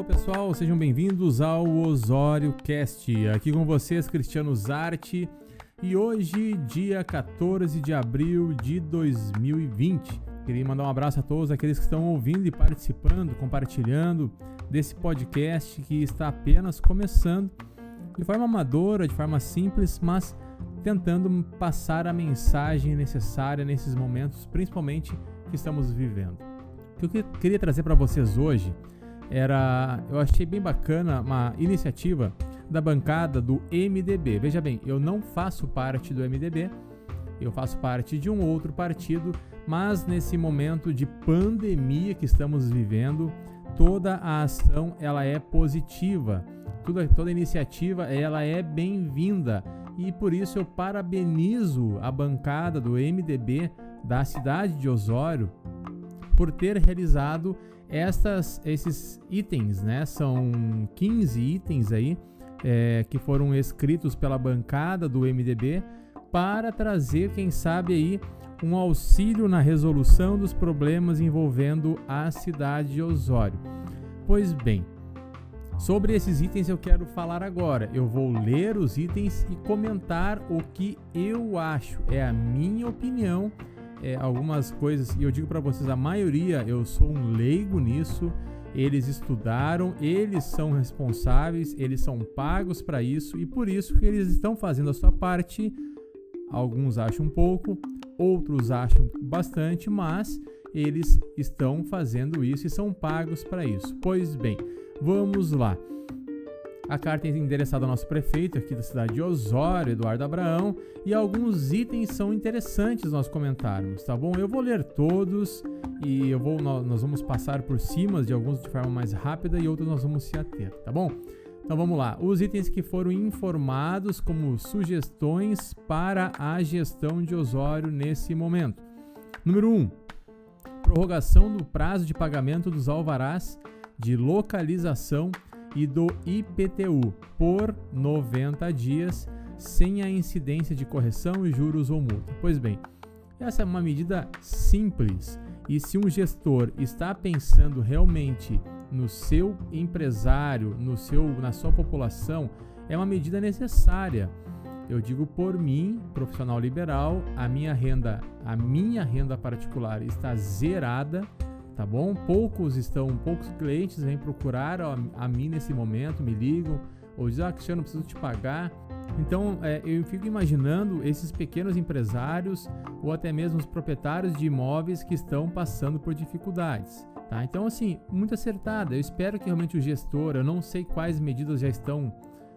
Alô pessoal, sejam bem-vindos ao Osório Cast. Aqui com vocês, Cristiano Zarte. E hoje, dia 14 de abril de 2020. Queria mandar um abraço a todos aqueles que estão ouvindo e participando, compartilhando desse podcast que está apenas começando de forma amadora, de forma simples, mas tentando passar a mensagem necessária nesses momentos, principalmente que estamos vivendo. O que eu queria trazer para vocês hoje era, eu achei bem bacana uma iniciativa da bancada do MDB. Veja bem, eu não faço parte do MDB, eu faço parte de um outro partido, mas nesse momento de pandemia que estamos vivendo, toda a ação ela é positiva, toda, toda iniciativa ela é bem-vinda e por isso eu parabenizo a bancada do MDB da cidade de Osório por ter realizado estas, esses itens, né? São 15 itens aí é, que foram escritos pela bancada do MDB para trazer, quem sabe aí, um auxílio na resolução dos problemas envolvendo a cidade de Osório. Pois bem, sobre esses itens eu quero falar agora. Eu vou ler os itens e comentar o que eu acho, é a minha opinião é, algumas coisas, e eu digo para vocês, a maioria, eu sou um leigo nisso, eles estudaram, eles são responsáveis, eles são pagos para isso e por isso que eles estão fazendo a sua parte. Alguns acham pouco, outros acham bastante, mas eles estão fazendo isso e são pagos para isso. Pois bem, vamos lá. A carta é endereçada ao nosso prefeito aqui da cidade de Osório, Eduardo Abraão, e alguns itens são interessantes nós comentarmos, tá bom? Eu vou ler todos e eu vou, nós vamos passar por cima de alguns de forma mais rápida e outros nós vamos se ater, tá bom? Então vamos lá. Os itens que foram informados como sugestões para a gestão de Osório nesse momento. Número 1. Um, prorrogação do prazo de pagamento dos alvarás de localização e do IPTU por 90 dias sem a incidência de correção e juros ou multa. Pois bem, essa é uma medida simples e se um gestor está pensando realmente no seu empresário, no seu, na sua população, é uma medida necessária. Eu digo por mim, profissional liberal, a minha renda, a minha renda particular está zerada tá bom? Poucos estão, poucos clientes vêm procurar a, a mim nesse momento, me ligam ou dizem, ah, Cristiano, preciso te pagar. Então, é, eu fico imaginando esses pequenos empresários ou até mesmo os proprietários de imóveis que estão passando por dificuldades. Tá? Então, assim, muito acertada. Eu espero que realmente o gestor, eu não sei quais medidas já estão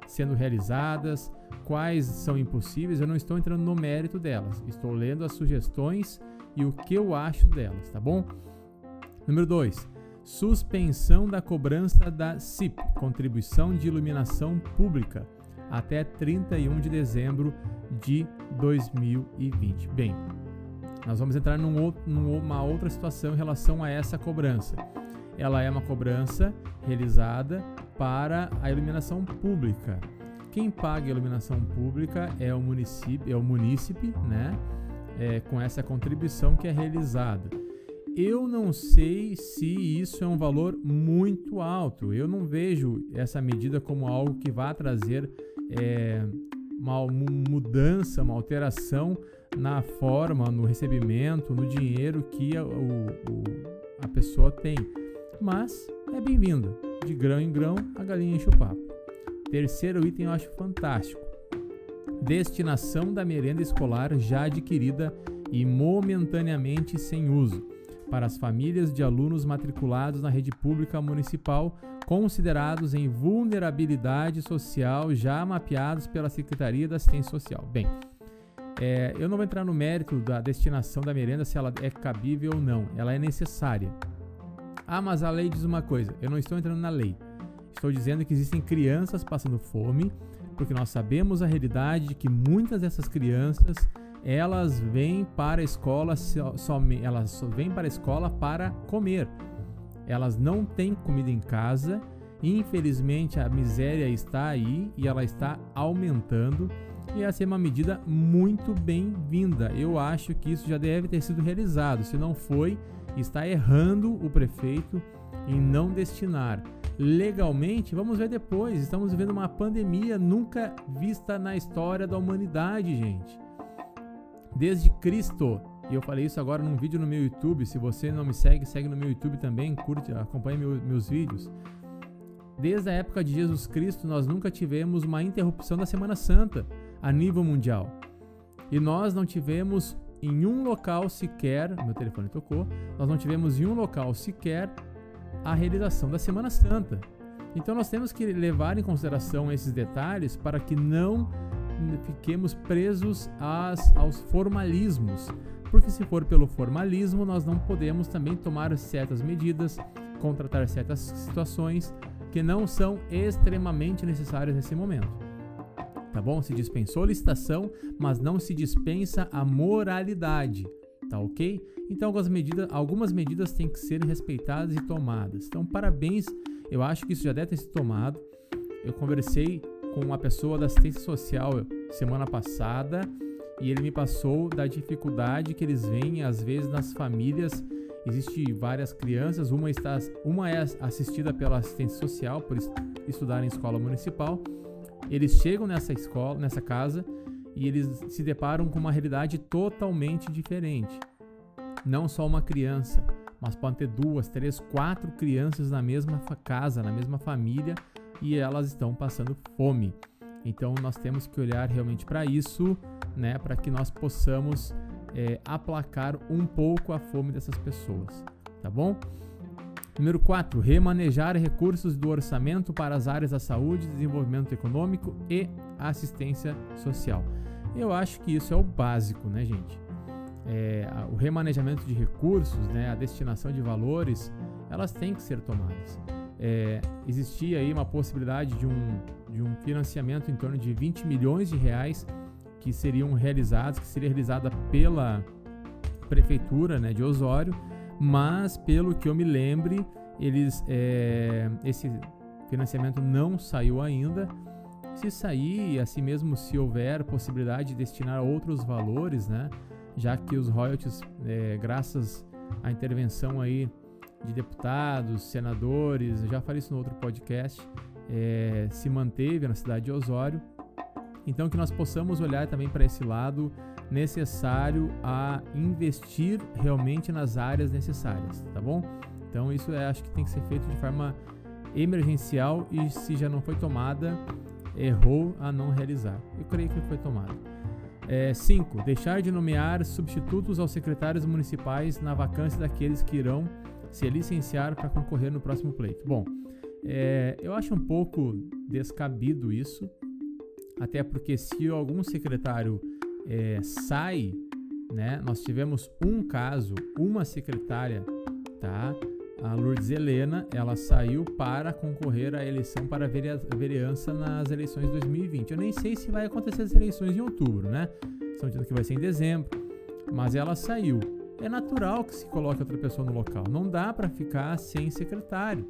sendo realizadas, quais são impossíveis, eu não estou entrando no mérito delas. Estou lendo as sugestões e o que eu acho delas, tá bom? Número 2. Suspensão da cobrança da CIP, Contribuição de Iluminação Pública, até 31 de dezembro de 2020. Bem, nós vamos entrar num numa outra situação em relação a essa cobrança. Ela é uma cobrança realizada para a iluminação pública. Quem paga a iluminação pública é o município, é o munícipe, né? É, com essa contribuição que é realizada. Eu não sei se isso é um valor muito alto. Eu não vejo essa medida como algo que vá trazer é, uma mudança, uma alteração na forma, no recebimento, no dinheiro que a, o, a pessoa tem. Mas é bem-vinda. De grão em grão, a galinha enche o papo. Terceiro item eu acho fantástico. Destinação da merenda escolar já adquirida e momentaneamente sem uso para as famílias de alunos matriculados na rede pública municipal considerados em vulnerabilidade social já mapeados pela Secretaria da Assistência Social. Bem, é, eu não vou entrar no mérito da destinação da merenda, se ela é cabível ou não. Ela é necessária. Ah, mas a lei diz uma coisa. Eu não estou entrando na lei. Estou dizendo que existem crianças passando fome, porque nós sabemos a realidade de que muitas dessas crianças elas vêm para a escola somente, elas só vêm para a escola para comer. Elas não têm comida em casa. Infelizmente a miséria está aí e ela está aumentando. E essa é uma medida muito bem-vinda. Eu acho que isso já deve ter sido realizado. Se não foi, está errando o prefeito em não destinar. legalmente, vamos ver depois. Estamos vivendo uma pandemia nunca vista na história da humanidade, gente. Desde Cristo. E eu falei isso agora num vídeo no meu YouTube. Se você não me segue, segue no meu YouTube também, curte, acompanhe meu, meus vídeos. Desde a época de Jesus Cristo, nós nunca tivemos uma interrupção da Semana Santa a nível mundial. E nós não tivemos em um local sequer, meu telefone tocou, nós não tivemos em um local sequer a realização da Semana Santa. Então nós temos que levar em consideração esses detalhes para que não fiquemos presos às, aos formalismos. Porque se for pelo formalismo, nós não podemos também tomar certas medidas, contratar certas situações que não são extremamente necessárias nesse momento. Tá bom? Se dispensou licitação, mas não se dispensa a moralidade. Tá ok? Então algumas medidas, algumas medidas têm que ser respeitadas e tomadas. Então, parabéns. Eu acho que isso já deve ter sido tomado. Eu conversei com uma pessoa da assistência social semana passada e ele me passou da dificuldade que eles veem às vezes nas famílias. Existem várias crianças, uma está uma é assistida pela assistência social por estudar em escola municipal. Eles chegam nessa escola, nessa casa e eles se deparam com uma realidade totalmente diferente. Não só uma criança, mas pode ter duas, três, quatro crianças na mesma casa, na mesma família e elas estão passando fome. Então nós temos que olhar realmente para isso, né, para que nós possamos é, aplacar um pouco a fome dessas pessoas, tá bom? Número 4, remanejar recursos do orçamento para as áreas da saúde, desenvolvimento econômico e assistência social. Eu acho que isso é o básico, né, gente? É, o remanejamento de recursos, né, a destinação de valores, elas têm que ser tomadas. É, existia aí uma possibilidade de um, de um financiamento em torno de 20 milhões de reais que seriam realizados, que seria realizada pela prefeitura né, de Osório, mas pelo que eu me lembre, eles é, esse financiamento não saiu ainda. Se sair, assim mesmo, se houver possibilidade de destinar outros valores, né? Já que os royalties, é, graças à intervenção aí de deputados, senadores, já falei isso no outro podcast, é, se manteve na cidade de Osório. Então que nós possamos olhar também para esse lado necessário a investir realmente nas áreas necessárias, tá bom? Então isso é, acho que tem que ser feito de forma emergencial e se já não foi tomada, errou a não realizar. Eu creio que foi tomada. 5. É, deixar de nomear substitutos aos secretários municipais na vacância daqueles que irão se licenciar para concorrer no próximo pleito. Bom, é, eu acho um pouco descabido isso, até porque se algum secretário é, sai, né? Nós tivemos um caso, uma secretária, tá? A Lourdes Helena, ela saiu para concorrer à eleição para vereança nas eleições de 2020. Eu nem sei se vai acontecer as eleições em outubro, né? Estão dizendo que vai ser em dezembro, mas ela saiu. É natural que se coloque outra pessoa no local. Não dá para ficar sem secretário.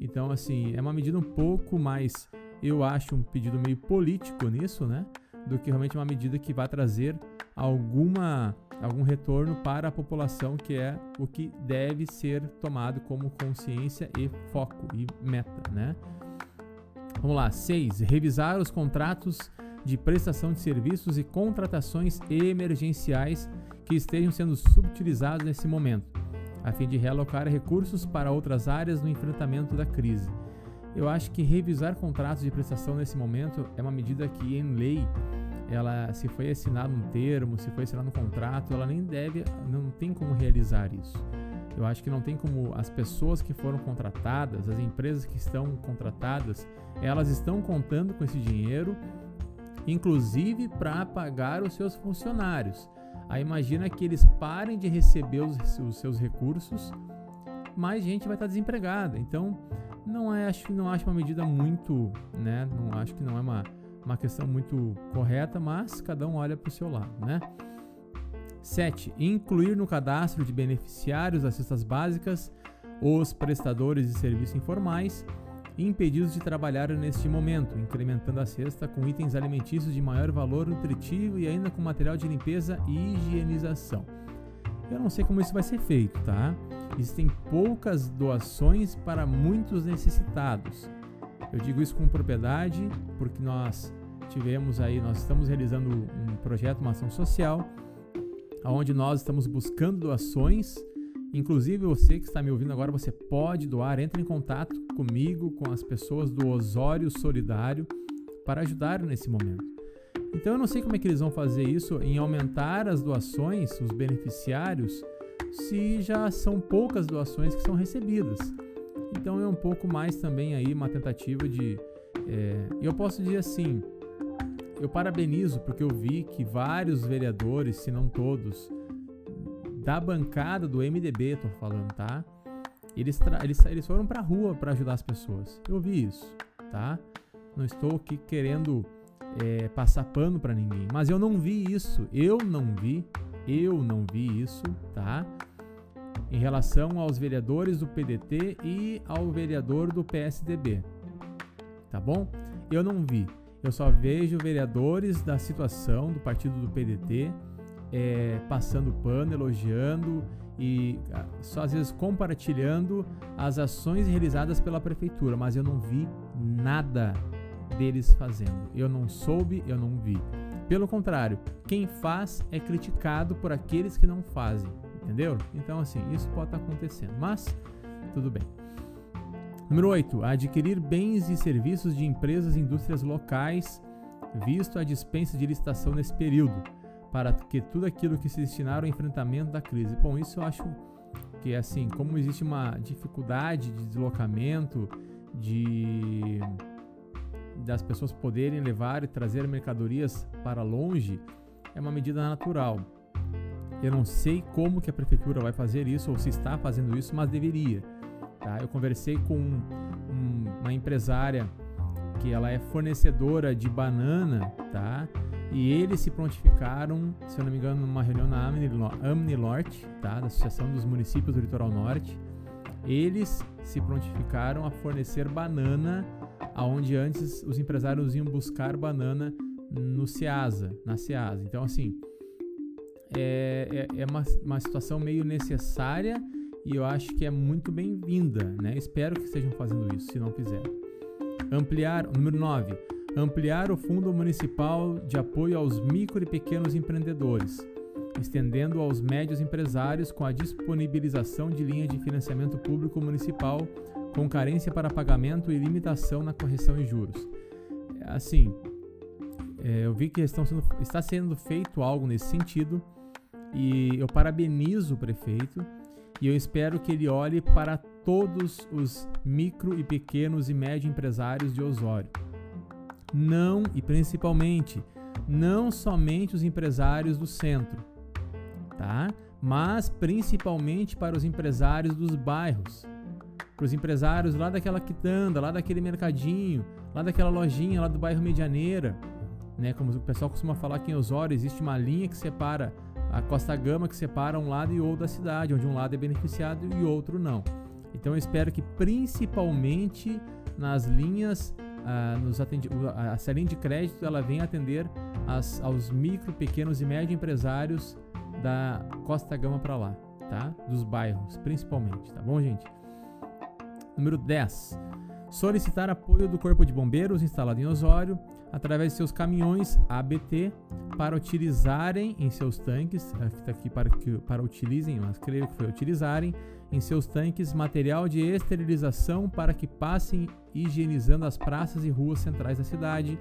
Então, assim, é uma medida um pouco mais, eu acho, um pedido meio político nisso, né? do que realmente uma medida que vai trazer alguma algum retorno para a população, que é o que deve ser tomado como consciência e foco e meta, né? Vamos lá, 6. Revisar os contratos de prestação de serviços e contratações emergenciais que estejam sendo subutilizados nesse momento, a fim de realocar recursos para outras áreas no enfrentamento da crise. Eu acho que revisar contratos de prestação nesse momento é uma medida que, em lei, ela se foi assinado um termo, se foi assinado um contrato, ela nem deve, não tem como realizar isso. Eu acho que não tem como as pessoas que foram contratadas, as empresas que estão contratadas, elas estão contando com esse dinheiro, inclusive para pagar os seus funcionários. Aí imagina que eles parem de receber os, os seus recursos, mais gente vai estar desempregada. Então, não é, acho, não acho uma medida muito, né? Não acho que não é uma uma questão muito correta, mas cada um olha para o seu lado, né? 7. Incluir no cadastro de beneficiários das cestas básicas os prestadores de serviços informais impedidos de trabalhar neste momento, incrementando a cesta com itens alimentícios de maior valor nutritivo e ainda com material de limpeza e higienização. Eu não sei como isso vai ser feito, tá? Existem poucas doações para muitos necessitados. Eu digo isso com propriedade porque nós tivemos aí, nós estamos realizando um projeto, uma ação social, onde nós estamos buscando doações. Inclusive você que está me ouvindo agora, você pode doar, entre em contato comigo, com as pessoas do Osório Solidário, para ajudar nesse momento. Então eu não sei como é que eles vão fazer isso em aumentar as doações, os beneficiários, se já são poucas doações que são recebidas. Então é um pouco mais também aí uma tentativa de. É, eu posso dizer assim, eu parabenizo porque eu vi que vários vereadores, se não todos, da bancada do MDB, tô falando, tá? Eles, eles, eles foram pra rua para ajudar as pessoas. Eu vi isso, tá? Não estou aqui querendo é, passar pano para ninguém, mas eu não vi isso. Eu não vi, eu não vi isso, tá? Em relação aos vereadores do PDT e ao vereador do PSDB, tá bom? Eu não vi. Eu só vejo vereadores da situação do partido do PDT é, passando pano, elogiando e ah, só às vezes compartilhando as ações realizadas pela prefeitura, mas eu não vi nada deles fazendo. Eu não soube, eu não vi. Pelo contrário, quem faz é criticado por aqueles que não fazem, entendeu? Então, assim, isso pode estar acontecendo, mas tudo bem. Número 8. Adquirir bens e serviços de empresas e indústrias locais, visto a dispensa de licitação nesse período, para que tudo aquilo que se destinar ao enfrentamento da crise. Bom, isso eu acho que, assim, como existe uma dificuldade de deslocamento, de das pessoas poderem levar e trazer mercadorias para longe, é uma medida natural. Eu não sei como que a prefeitura vai fazer isso ou se está fazendo isso, mas deveria Tá? Eu conversei com um, uma empresária que ela é fornecedora de banana, tá? E eles se prontificaram, se eu não me engano, numa reunião na Amni Norte, tá? Da Associação dos Municípios do Litoral Norte. Eles se prontificaram a fornecer banana aonde antes os empresários iam buscar banana no Ceasa, na Ceasa. Então, assim, é, é, é uma, uma situação meio necessária e eu acho que é muito bem-vinda, né? Espero que estejam fazendo isso, se não fizeram. Ampliar, número 9, ampliar o Fundo Municipal de Apoio aos Micro e Pequenos Empreendedores, estendendo aos médios empresários com a disponibilização de linha de financiamento público municipal com carência para pagamento e limitação na correção em juros. Assim, é, eu vi que sendo, está sendo feito algo nesse sentido e eu parabenizo o prefeito e eu espero que ele olhe para todos os micro e pequenos e médio empresários de Osório. Não e principalmente não somente os empresários do centro, tá? Mas principalmente para os empresários dos bairros. Para os empresários lá daquela quitanda, lá daquele mercadinho, lá daquela lojinha lá do bairro Medianeira, né? Como o pessoal costuma falar aqui em Osório, existe uma linha que separa a Costa Gama que separa um lado e outro da cidade, onde um lado é beneficiado e outro não. Então eu espero que principalmente nas linhas, nos atendi a linha de crédito ela venha atender as, aos micro, pequenos e médio empresários da Costa Gama para lá, tá? Dos bairros, principalmente, tá bom, gente? Número 10. Solicitar apoio do Corpo de Bombeiros instalado em Osório através de seus caminhões ABT para utilizarem em seus tanques, está aqui para que para utilizem, mas creio que foi utilizarem em seus tanques material de esterilização para que passem higienizando as praças e ruas centrais da cidade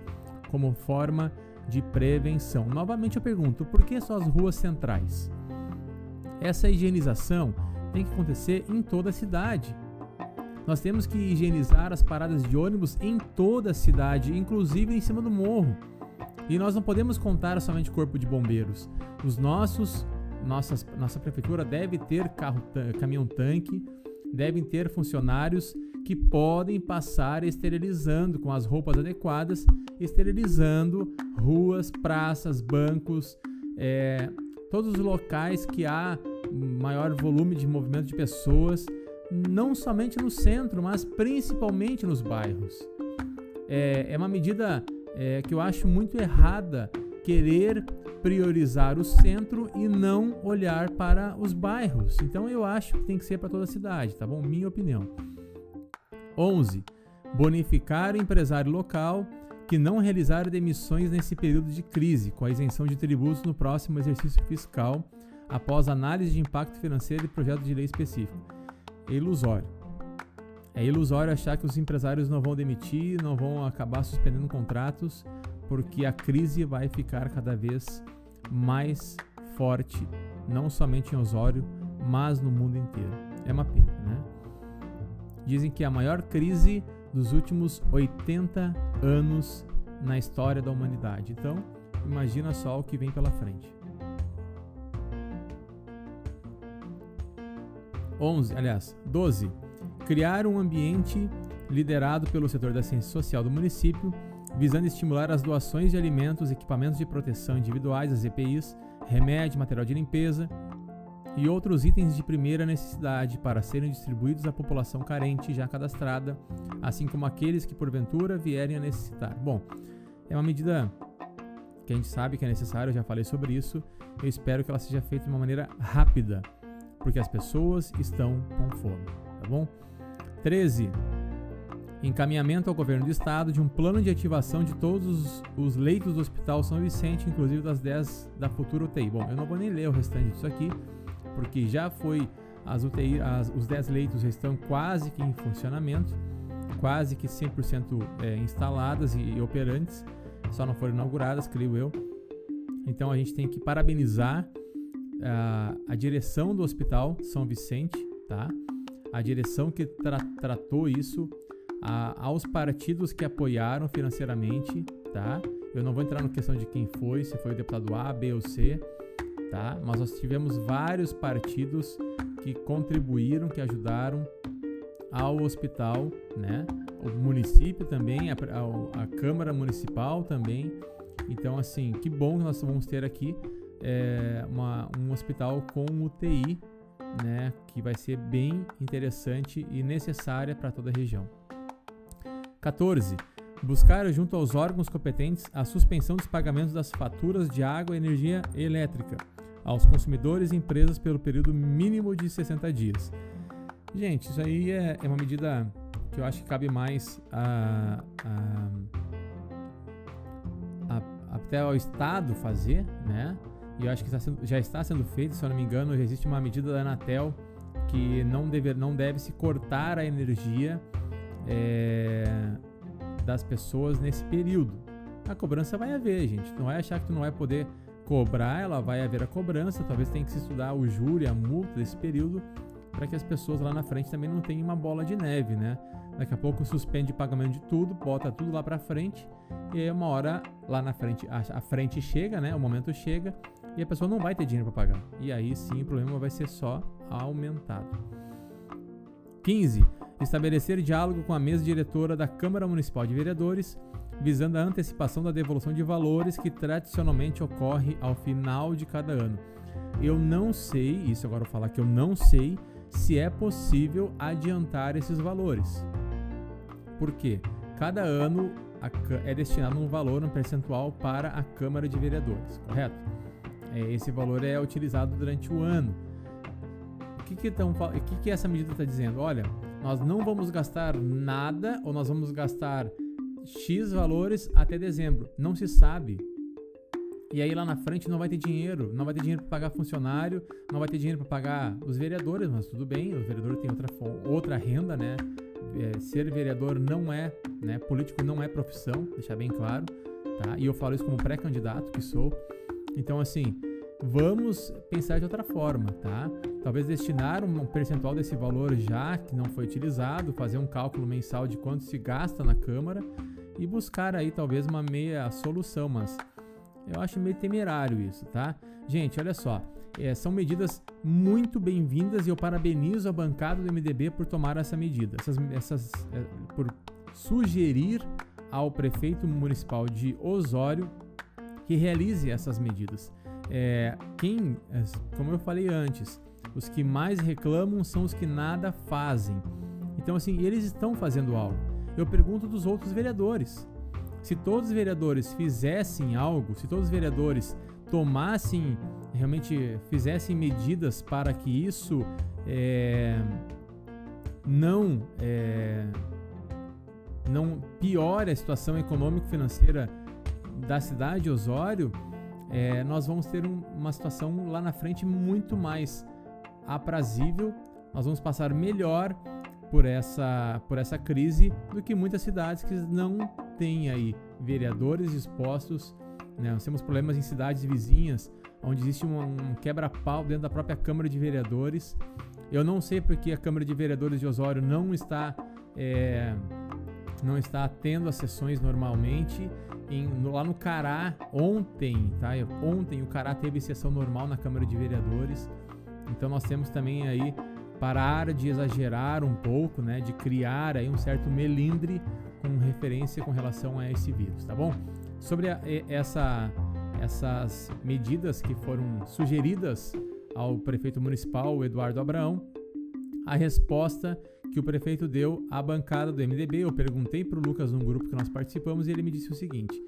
como forma de prevenção. Novamente eu pergunto, por que só as ruas centrais? Essa higienização tem que acontecer em toda a cidade. Nós temos que higienizar as paradas de ônibus em toda a cidade, inclusive em cima do morro. E nós não podemos contar somente corpo de bombeiros. Os nossos, nossas, nossa prefeitura deve ter carro, caminhão tanque, devem ter funcionários que podem passar esterilizando com as roupas adequadas, esterilizando ruas, praças, bancos, é, todos os locais que há maior volume de movimento de pessoas não somente no centro, mas principalmente nos bairros. É, é uma medida é, que eu acho muito errada querer priorizar o centro e não olhar para os bairros. Então eu acho que tem que ser para toda a cidade, tá bom? Minha opinião. 11. Bonificar o empresário local que não realizar demissões nesse período de crise, com a isenção de tributos no próximo exercício fiscal, após análise de impacto financeiro e projeto de lei específico. É ilusório. É ilusório achar que os empresários não vão demitir, não vão acabar suspendendo contratos, porque a crise vai ficar cada vez mais forte, não somente em Osório, mas no mundo inteiro. É uma pena, né? Dizem que a maior crise dos últimos 80 anos na história da humanidade. Então, imagina só o que vem pela frente. 11, aliás, 12. Criar um ambiente liderado pelo setor da ciência social do município, visando estimular as doações de alimentos, equipamentos de proteção individuais, as EPIs, remédio, material de limpeza, e outros itens de primeira necessidade para serem distribuídos à população carente já cadastrada, assim como aqueles que porventura vierem a necessitar. Bom, é uma medida que a gente sabe que é necessária, eu já falei sobre isso. Eu espero que ela seja feita de uma maneira rápida, porque as pessoas estão com fome, tá bom? 13. Encaminhamento ao governo do estado de um plano de ativação de todos os leitos do Hospital São Vicente, inclusive das 10 da futura UTI. Bom, eu não vou nem ler o restante disso aqui, porque já foi as UTI, as, os 10 leitos já estão quase que em funcionamento, quase que 100% é, instaladas e, e operantes, só não foram inauguradas, creio eu. Então a gente tem que parabenizar a, a direção do Hospital São Vicente, tá? A direção que tra tratou isso, a, aos partidos que apoiaram financeiramente, tá? Eu não vou entrar na questão de quem foi, se foi o deputado A, B ou C, tá? Mas nós tivemos vários partidos que contribuíram, que ajudaram ao hospital, né? O município também, a, a, a Câmara Municipal também. Então, assim, que bom que nós vamos ter aqui é, uma, um hospital com UTI, né? Que vai ser bem interessante e necessária para toda a região. 14. Buscar, junto aos órgãos competentes, a suspensão dos pagamentos das faturas de água e energia elétrica aos consumidores e empresas pelo período mínimo de 60 dias. Gente, isso aí é, é uma medida que eu acho que cabe mais a, a, a, até ao Estado fazer, né? E eu acho que sendo, já está sendo feito, se eu não me engano, já existe uma medida da Anatel que não deve, não deve se cortar a energia é, das pessoas nesse período. A cobrança vai haver, gente. Não vai achar que tu não vai poder cobrar, ela vai haver a cobrança, talvez tenha que se estudar o júri, a multa desse período, para que as pessoas lá na frente também não tenham uma bola de neve, né? Daqui a pouco suspende o pagamento de tudo, bota tudo lá para frente, e aí uma hora lá na frente, a, a frente chega, né? O momento chega, e a pessoa não vai ter dinheiro para pagar. E aí sim o problema vai ser só aumentado. 15. Estabelecer diálogo com a mesa diretora da Câmara Municipal de Vereadores visando a antecipação da devolução de valores que tradicionalmente ocorre ao final de cada ano. Eu não sei, isso agora eu vou falar que eu não sei se é possível adiantar esses valores. Por quê? Cada ano é destinado um valor, um percentual para a Câmara de Vereadores, correto? É, esse valor é utilizado durante o ano. O que, que, tão, o que, que essa medida está dizendo? Olha, nós não vamos gastar nada ou nós vamos gastar X valores até dezembro. Não se sabe. E aí lá na frente não vai ter dinheiro, não vai ter dinheiro para pagar funcionário, não vai ter dinheiro para pagar os vereadores, mas tudo bem, o vereador tem outra, outra renda, né? É, ser vereador não é, né? Político não é profissão, deixar bem claro, tá? E eu falo isso como pré-candidato que sou. Então, assim, vamos pensar de outra forma, tá? Talvez destinar um percentual desse valor já que não foi utilizado, fazer um cálculo mensal de quanto se gasta na Câmara e buscar aí talvez uma meia solução, mas eu acho meio temerário isso, tá? Gente, olha só, é, são medidas muito bem-vindas e eu parabenizo a bancada do MDB por tomar essa medida, essas, essas, é, por sugerir ao prefeito municipal de Osório que realize essas medidas. É, quem, é, como eu falei antes, os que mais reclamam são os que nada fazem. Então, assim, eles estão fazendo algo. Eu pergunto dos outros vereadores. Se todos os vereadores fizessem algo, se todos os vereadores tomassem, realmente fizessem medidas para que isso é, não é, não piore a situação econômico-financeira da cidade de Osório, é, nós vamos ter um, uma situação lá na frente muito mais aprazível. Nós vamos passar melhor por essa, por essa crise do que muitas cidades que não têm aí vereadores expostos. Né? Nós temos problemas em cidades vizinhas, onde existe um, um quebra-pau dentro da própria Câmara de Vereadores. Eu não sei porque a Câmara de Vereadores de Osório não está é, não está tendo as sessões normalmente. Em, lá no Cará, ontem, tá? Ontem o Cará teve sessão normal na Câmara de Vereadores. Então nós temos também aí parar de exagerar um pouco, né? De criar aí um certo melindre com referência com relação a esse vírus, tá bom? Sobre a, essa, essas medidas que foram sugeridas ao prefeito municipal, Eduardo Abraão, a resposta que o prefeito deu à bancada do MDB. Eu perguntei para o Lucas num grupo que nós participamos e ele me disse o seguinte: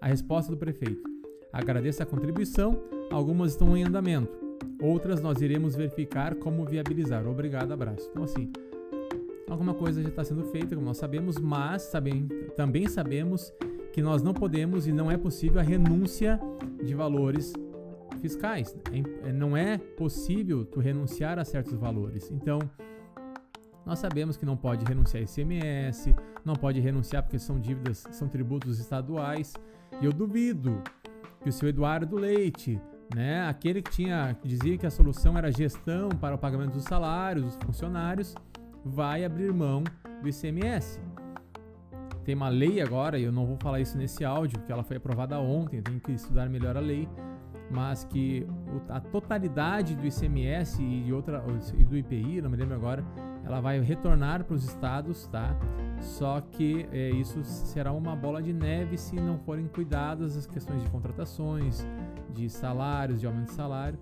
a resposta do prefeito. Agradeço a contribuição, algumas estão em andamento, outras nós iremos verificar como viabilizar. Obrigado, abraço. Então, assim, alguma coisa já está sendo feita, como nós sabemos, mas também sabemos que nós não podemos e não é possível a renúncia de valores fiscais. É, não é possível tu renunciar a certos valores. Então, nós sabemos que não pode renunciar a ICMS, não pode renunciar porque são dívidas, são tributos estaduais. E eu duvido que o seu Eduardo Leite, né, aquele que tinha que dizia que a solução era gestão para o pagamento dos salários dos funcionários, vai abrir mão do ICMS. Tem uma lei agora, e eu não vou falar isso nesse áudio, porque ela foi aprovada ontem, eu tenho que estudar melhor a lei, mas que a totalidade do ICMS e, outra, e do IPI, não me lembro agora, ela vai retornar para os estados, tá? Só que é, isso será uma bola de neve se não forem cuidadas as questões de contratações, de salários, de aumento de salário.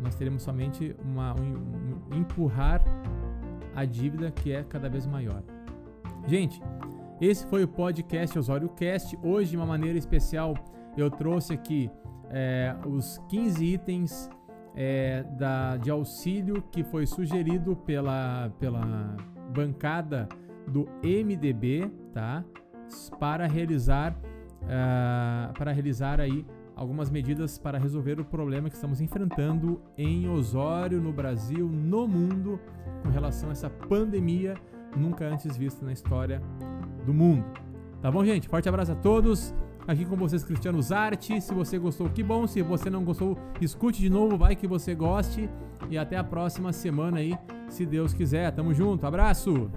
Nós teremos somente uma, um, um, empurrar a dívida que é cada vez maior. Gente, esse foi o podcast Osório Cast. Hoje, de uma maneira especial, eu trouxe aqui é, os 15 itens é, da, de auxílio que foi sugerido pela, pela bancada do MDB, tá? Para realizar, uh, para realizar aí algumas medidas para resolver o problema que estamos enfrentando em Osório, no Brasil, no mundo, com relação a essa pandemia nunca antes vista na história do mundo. Tá bom, gente? Forte abraço a todos aqui com vocês, Cristiano Zarte. Se você gostou, que bom. Se você não gostou, escute de novo, vai que você goste. E até a próxima semana aí, se Deus quiser. Tamo junto, abraço!